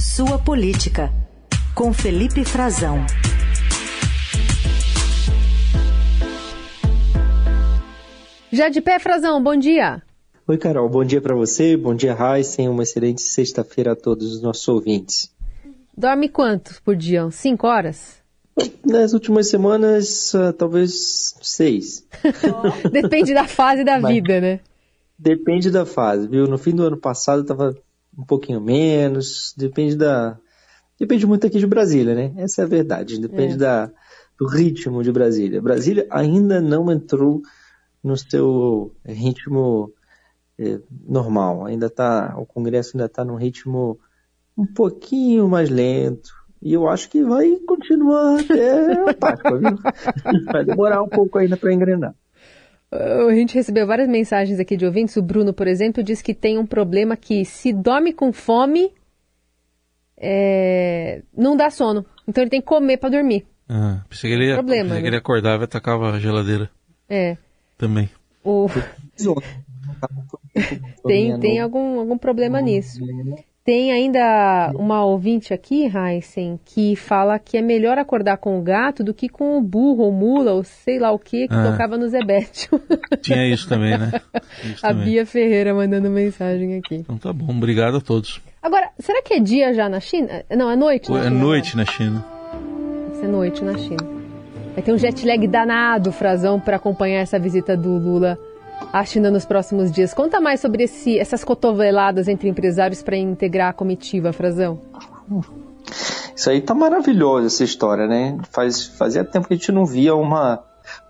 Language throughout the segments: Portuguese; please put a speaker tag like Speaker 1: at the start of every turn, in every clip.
Speaker 1: Sua Política, com Felipe Frazão.
Speaker 2: Já de pé, Frazão, bom dia.
Speaker 3: Oi, Carol, bom dia para você, bom dia, Raíssen, uma excelente sexta-feira a todos os nossos ouvintes.
Speaker 2: Dorme quanto por dia? Cinco horas?
Speaker 3: Nas últimas semanas, uh, talvez seis.
Speaker 2: Depende da fase da Mas vida, né?
Speaker 3: Depende da fase, viu? No fim do ano passado estava um pouquinho menos, depende da... Depende muito aqui de Brasília, né? Essa é a verdade, depende é. da, do ritmo de Brasília. Brasília ainda não entrou no seu ritmo é, normal. Ainda tá, o Congresso ainda está num ritmo um pouquinho mais lento. E eu acho que vai continuar até a Páscoa, viu? Vai demorar um pouco ainda para engrenar.
Speaker 2: A gente recebeu várias mensagens aqui de ouvintes. O Bruno, por exemplo, diz que tem um problema que se dorme com fome, é... não dá sono. Então ele tem que comer para dormir.
Speaker 4: Ah, pensei que ele ia, problema, pensei né? que ele acordava e atacava a geladeira.
Speaker 2: É.
Speaker 4: Também.
Speaker 2: O... tem tem algum, algum problema nisso. Tem ainda uma ouvinte aqui, Heisen, que fala que é melhor acordar com o gato do que com o burro ou mula ou sei lá o que que ah. tocava no Zebete.
Speaker 4: Tinha isso também, né?
Speaker 2: Isso a também. Bia Ferreira mandando mensagem aqui.
Speaker 4: Então tá bom, obrigado a todos.
Speaker 2: Agora, será que é dia já na China? Não, é noite
Speaker 4: na
Speaker 2: é
Speaker 4: China. É noite na China.
Speaker 2: Vai ser noite na China. Vai ter um jet lag danado, Frazão, para acompanhar essa visita do Lula à China nos próximos dias. Conta mais sobre esse, essas cotoveladas entre empresários para integrar a comitiva, Frazão.
Speaker 3: Isso aí tá maravilhoso, essa história, né? Faz, fazia tempo que a gente não via uma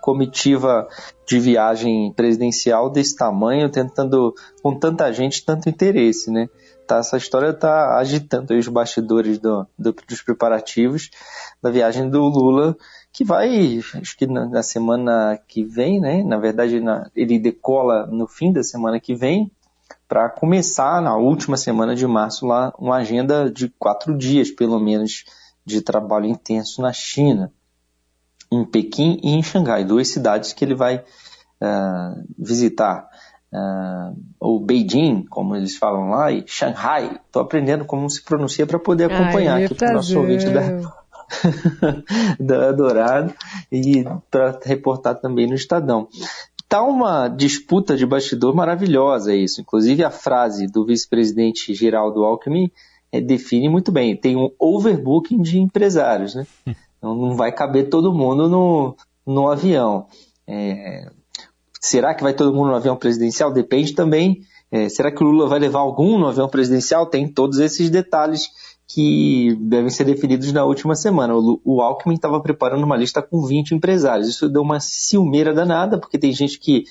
Speaker 3: comitiva de viagem presidencial desse tamanho, tentando, com tanta gente, tanto interesse, né? Tá, essa história está agitando os bastidores do, do, dos preparativos da viagem do Lula que vai, acho que na, na semana que vem, né? Na verdade, na, ele decola no fim da semana que vem, para começar na última semana de março lá uma agenda de quatro dias, pelo menos, de trabalho intenso na China, em Pequim e em Xangai, duas cidades que ele vai uh, visitar. Uh, ou Beijing, como eles falam lá, e Shanghai. Estou aprendendo como se pronuncia para poder acompanhar Ai, aqui para o nosso ouvinte da, da Dourado e para reportar também no Estadão. Tá uma disputa de bastidor maravilhosa isso. Inclusive a frase do vice-presidente Geraldo Alckmin é, define muito bem. Tem um overbooking de empresários, né? Então não vai caber todo mundo no, no avião. É, será que vai todo mundo no avião presidencial? Depende também. É, será que o Lula vai levar algum no avião presidencial? Tem todos esses detalhes que devem ser definidos na última semana. O, o Alckmin estava preparando uma lista com 20 empresários. Isso deu uma ciumeira danada, porque tem gente que,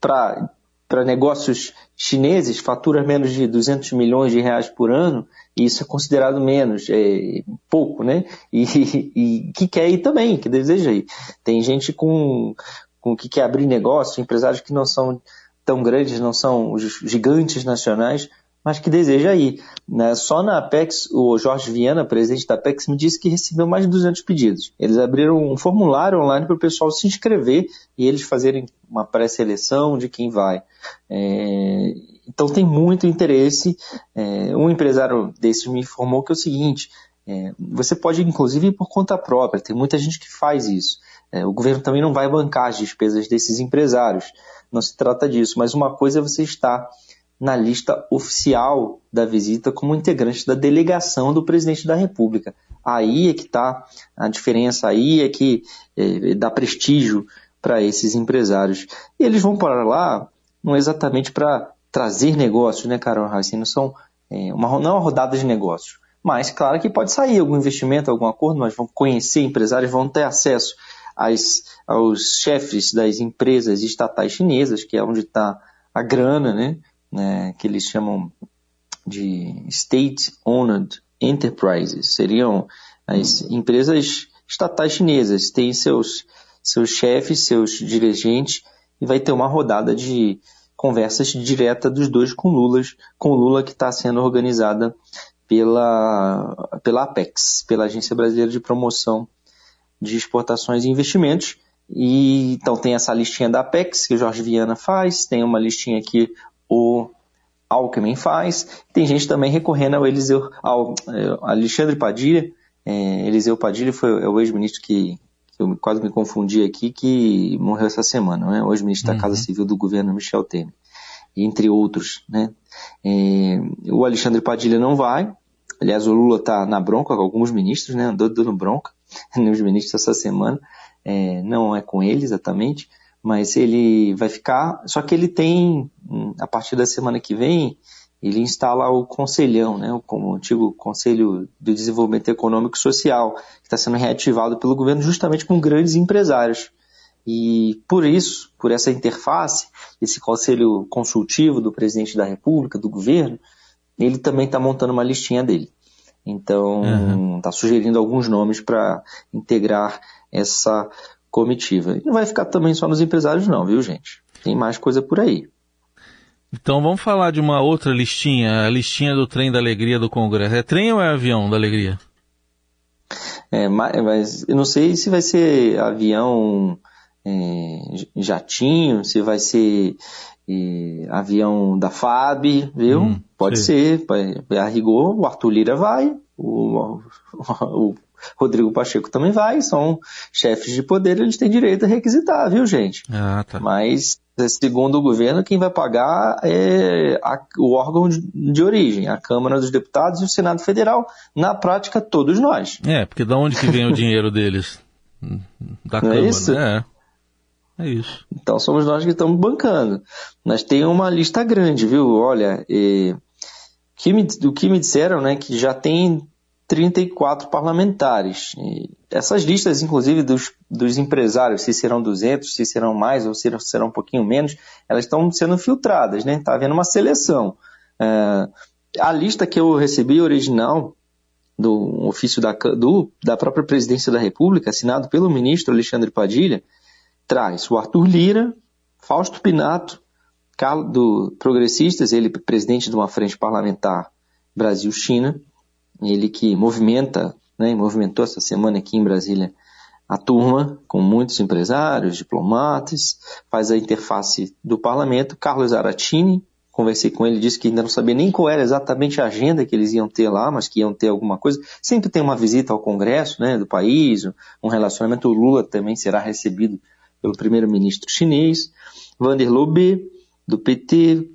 Speaker 3: para negócios chineses, fatura menos de 200 milhões de reais por ano, e isso é considerado menos, é pouco, né? E, e que quer ir também, que deseja ir. Tem gente com, com que quer abrir negócio, empresários que não são tão grandes, não são os gigantes nacionais, mas que deseja ir. Né? Só na Apex, o Jorge Viana, presidente da Apex, me disse que recebeu mais de 200 pedidos. Eles abriram um formulário online para o pessoal se inscrever e eles fazerem uma pré-seleção de quem vai. É... Então tem muito interesse. É... Um empresário desses me informou que é o seguinte: é... você pode, inclusive, ir por conta própria. Tem muita gente que faz isso. É, o governo também não vai bancar as despesas desses empresários. Não se trata disso. Mas uma coisa é você estar na lista oficial da visita como integrante da delegação do presidente da República. Aí é que está a diferença, aí é que é, dá prestígio para esses empresários. E eles vão para lá não exatamente para trazer negócios, né, Carol Assim, não são é, uma, não é uma rodada de negócios. Mas, claro que pode sair algum investimento, algum acordo, mas vão conhecer empresários, vão ter acesso aos chefes das empresas estatais chinesas, que é onde está a grana, né? né, que eles chamam de State-Owned Enterprises, seriam as empresas estatais chinesas, têm seus, seus chefes, seus dirigentes, e vai ter uma rodada de conversas direta dos dois com Lula, com Lula que está sendo organizada pela, pela Apex, pela Agência Brasileira de Promoção de Exportações e Investimentos. E então tem essa listinha da Apex que o Jorge Viana faz, tem uma listinha aqui o Alckmin faz. Tem gente também recorrendo ao Eliseu, ao, ao Alexandre Padilha. É, Eliseu Padilha foi é o ex-ministro que, que, eu quase me confundi aqui, que morreu essa semana, né? O ex-ministro uhum. da Casa Civil do governo Michel Temer, entre outros, né? É, o Alexandre Padilha não vai. Aliás, o Lula está na bronca com alguns ministros, né? Andou dando bronca nos ministros essa semana. É, não é com ele exatamente mas ele vai ficar. Só que ele tem, a partir da semana que vem, ele instala o Conselhão, né, o antigo Conselho de Desenvolvimento Econômico e Social, que está sendo reativado pelo governo justamente com grandes empresários. E por isso, por essa interface, esse conselho consultivo do presidente da República, do governo, ele também está montando uma listinha dele. Então, está uhum. Tá sugerindo alguns nomes para integrar essa comitiva. E não vai ficar também só nos empresários, não, viu, gente? Tem mais coisa por aí.
Speaker 4: Então vamos falar de uma outra listinha, a listinha do trem da alegria do Congresso. É trem ou é avião da alegria?
Speaker 3: É, mas eu não sei se vai ser avião é, jatinho, se vai ser é, avião da FAB, viu? Hum, Pode sim. ser, a rigor, o Arthur Lira vai, o, o, Rodrigo Pacheco também vai, são chefes de poder, eles têm direito a requisitar, viu, gente?
Speaker 4: Ah, tá.
Speaker 3: Mas, segundo o governo, quem vai pagar é a, o órgão de, origem, a Câmara dos Deputados e o Senado Federal, na prática, todos nós.
Speaker 4: É, porque da onde que vem o dinheiro deles? Da Não é Câmara, é isso? É. É isso.
Speaker 3: Então somos nós que estamos bancando. Mas tem uma lista grande, viu? Olha, e, que me, o que me disseram, né, que já tem 34 parlamentares. E essas listas, inclusive, dos, dos empresários, se serão 200, se serão mais ou se serão um pouquinho menos, elas estão sendo filtradas, né? Está havendo uma seleção. É, a lista que eu recebi original do ofício da, do, da própria presidência da República, assinado pelo ministro Alexandre Padilha, traz o Arthur Lira, Fausto Pinato, do Progressistas, ele presidente de uma frente parlamentar Brasil-China, ele que movimenta, né, movimentou essa semana aqui em Brasília a turma, com muitos empresários, diplomatas, faz a interface do parlamento. Carlos Aratini, conversei com ele, disse que ainda não sabia nem qual era exatamente a agenda que eles iam ter lá, mas que iam ter alguma coisa. Sempre tem uma visita ao Congresso né, do país, um relacionamento. O Lula também será recebido pelo primeiro-ministro chinês. Vanderlei B, do PT,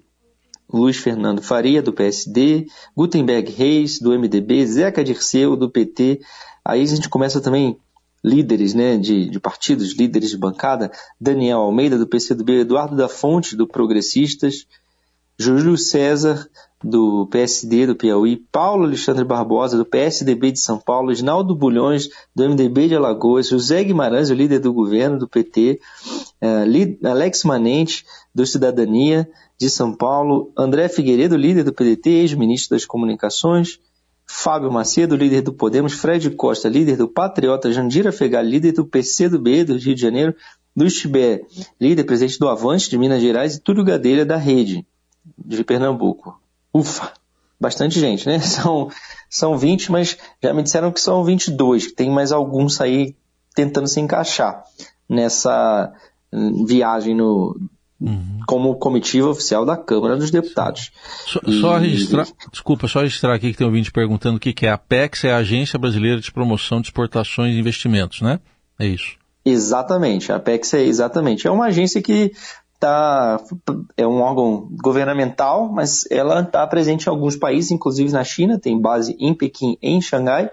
Speaker 3: Luiz Fernando Faria, do PSD, Gutenberg Reis, do MDB, Zeca Dirceu, do PT. Aí a gente começa também líderes né, de, de partidos, líderes de bancada, Daniel Almeida, do PCdoB, Eduardo da Fonte, do Progressistas, Júlio César, do PSD do Piauí, Paulo Alexandre Barbosa, do PSDB de São Paulo, Ginaldo Bulhões, do MDB de Alagoas, José Guimarães, o líder do governo do PT, uh, Alex Manente, do Cidadania, de São Paulo, André Figueiredo, líder do PDT, ex-ministro das Comunicações, Fábio Macedo, líder do Podemos, Fred Costa, líder do Patriota, Jandira Fegal, líder do PCdoB do Rio de Janeiro, Luiz Tibé, líder presidente do Avante de Minas Gerais e Túlio Gadeira da Rede de Pernambuco. Ufa, bastante gente, né? São, são 20, mas já me disseram que são 22, que tem mais alguns aí tentando se encaixar nessa hum, viagem no, Uhum. como comitiva oficial da Câmara dos Deputados.
Speaker 4: Só, e... só, registrar, desculpa, só registrar aqui que tem um ouvinte perguntando o que, que é a Apex, é a Agência Brasileira de Promoção de Exportações e Investimentos, né? É isso.
Speaker 3: Exatamente, a Apex é exatamente. É uma agência que tá, é um órgão governamental, mas ela está presente em alguns países, inclusive na China, tem base em Pequim e em Xangai.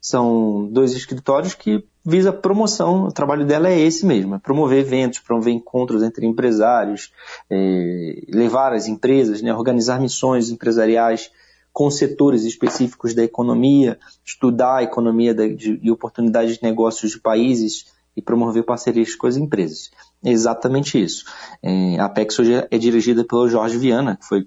Speaker 3: São dois escritórios que visa promoção, o trabalho dela é esse mesmo, é promover eventos, promover encontros entre empresários, é, levar as empresas, né, organizar missões empresariais com setores específicos da economia, estudar a economia de, e oportunidades de negócios de países e promover parcerias com as empresas. Exatamente isso. É, a Apex hoje é dirigida pelo Jorge Viana, que foi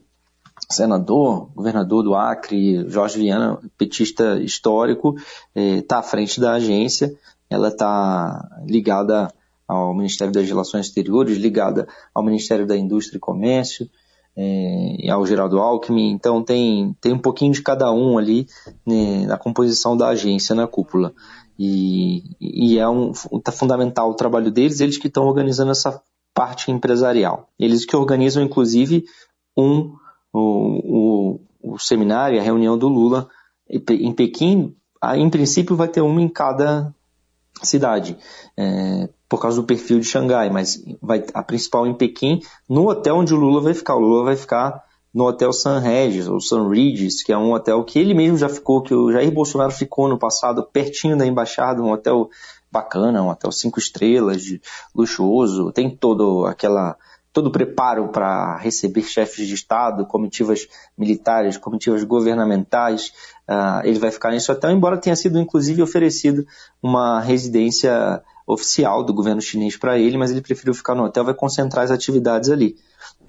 Speaker 3: senador, governador do Acre, Jorge Viana, petista histórico, está é, à frente da agência ela está ligada ao Ministério das Relações Exteriores, ligada ao Ministério da Indústria e Comércio, é, ao Geraldo Alckmin, então tem, tem um pouquinho de cada um ali né, na composição da agência na cúpula. E, e é um, tá fundamental o trabalho deles, eles que estão organizando essa parte empresarial. Eles que organizam, inclusive, um o, o, o seminário, a reunião do Lula em Pequim, em princípio vai ter uma em cada cidade, é, por causa do perfil de Xangai, mas vai a principal em Pequim, no hotel onde o Lula vai ficar. O Lula vai ficar no hotel San Regis, ou San Regis, que é um hotel que ele mesmo já ficou, que o Jair Bolsonaro ficou no passado, pertinho da embaixada, um hotel bacana, um hotel cinco estrelas, luxuoso, tem todo aquela todo preparo para receber chefes de Estado, comitivas militares, comitivas governamentais. Uh, ele vai ficar nesse hotel, embora tenha sido inclusive oferecido uma residência oficial do governo chinês para ele, mas ele preferiu ficar no hotel, vai concentrar as atividades ali.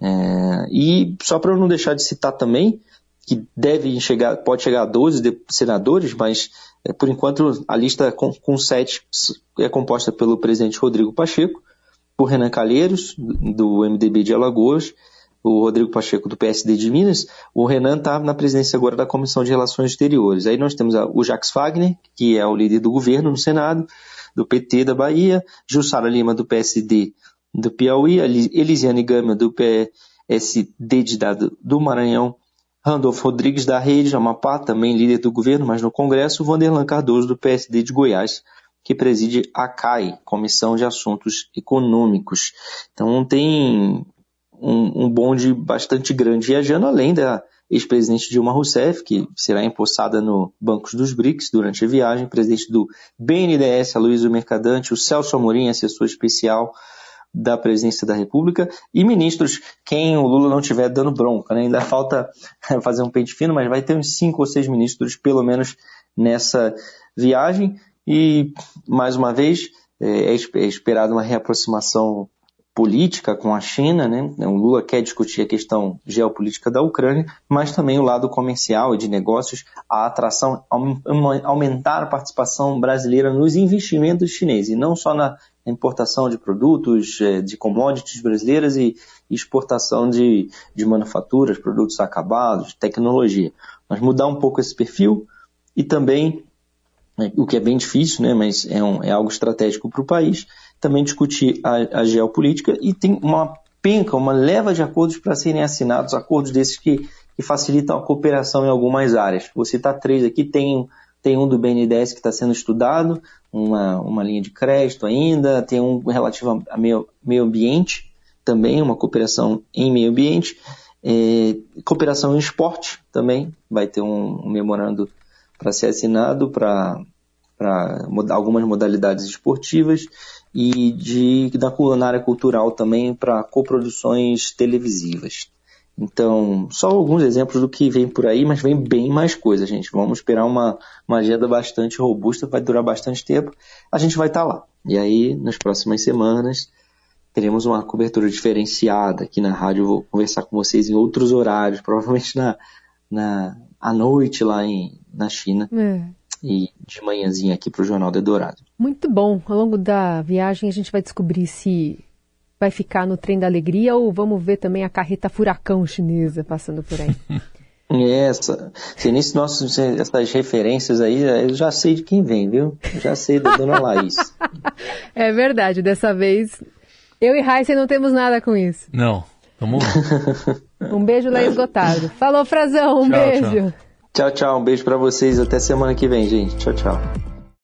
Speaker 3: É, e só para eu não deixar de citar também, que deve chegar, pode chegar a 12 senadores, mas é, por enquanto a lista com, com sete é composta pelo presidente Rodrigo Pacheco, por Renan Calheiros, do MDB de Alagoas, o Rodrigo Pacheco do PSD de Minas, o Renan está na presidência agora da Comissão de Relações Exteriores. Aí nós temos o Jacques Wagner, que é o líder do governo no Senado, do PT da Bahia, Jussara Lima do PSD do Piauí, Elisiane Gama do PSD de Dado do Maranhão, Randolfo Rodrigues da Rede, Amapá, também líder do governo, mas no Congresso, Vanderlan Cardoso do PSD de Goiás, que preside a CAI, Comissão de Assuntos Econômicos. Então tem um, um bonde bastante grande viajando, além da ex-presidente Dilma Rousseff, que será empossada no Bancos dos BRICS durante a viagem, presidente do BNDES, Aloysio Mercadante, o Celso Amorim, assessor especial da presidência da República, e ministros, quem o Lula não tiver dando bronca. Né? Ainda falta fazer um pente fino, mas vai ter uns cinco ou seis ministros, pelo menos, nessa viagem. E, mais uma vez, é, é esperada uma reaproximação política com a China, né? O Lula quer discutir a questão geopolítica da Ucrânia, mas também o lado comercial e de negócios, a atração, aumentar a participação brasileira nos investimentos chineses, e não só na importação de produtos, é, de commodities brasileiras e exportação de, de manufaturas, produtos acabados, tecnologia. Mas mudar um pouco esse perfil e também, é, o que é bem difícil, né, mas é, um, é algo estratégico para o país, também discutir a, a geopolítica e tem uma penca, uma leva de acordos para serem assinados, acordos desses que, que facilitam a cooperação em algumas áreas. Vou citar três aqui, tem, tem um do BNDES que está sendo estudado, uma, uma linha de crédito ainda, tem um relativo a meio, meio ambiente, também uma cooperação em meio ambiente, é, cooperação em esporte também, vai ter um, um memorando para ser assinado para algumas modalidades esportivas e de, da culinária cultural também para coproduções televisivas. Então, só alguns exemplos do que vem por aí, mas vem bem mais coisa, gente. Vamos esperar uma, uma agenda bastante robusta, vai durar bastante tempo. A gente vai estar tá lá. E aí, nas próximas semanas, teremos uma cobertura diferenciada aqui na rádio. Eu vou conversar com vocês em outros horários, provavelmente na, na à noite lá em, na China. É e de manhãzinha aqui para o Jornal do Dourado.
Speaker 2: Muito bom. Ao longo da viagem a gente vai descobrir se vai ficar no trem da alegria ou vamos ver também a carreta furacão chinesa passando por aí.
Speaker 3: Essa, se nesse nosso, essas referências aí, eu já sei de quem vem, viu? Eu já sei da dona Laís.
Speaker 2: é verdade, dessa vez eu e Raíssa não temos nada com isso.
Speaker 4: Não, vamos
Speaker 2: Um beijo, Laís Gotardo. Falou, Frazão, um tchau, beijo.
Speaker 3: Tchau. Tchau, tchau. Um beijo para vocês. Até semana que vem, gente. Tchau, tchau.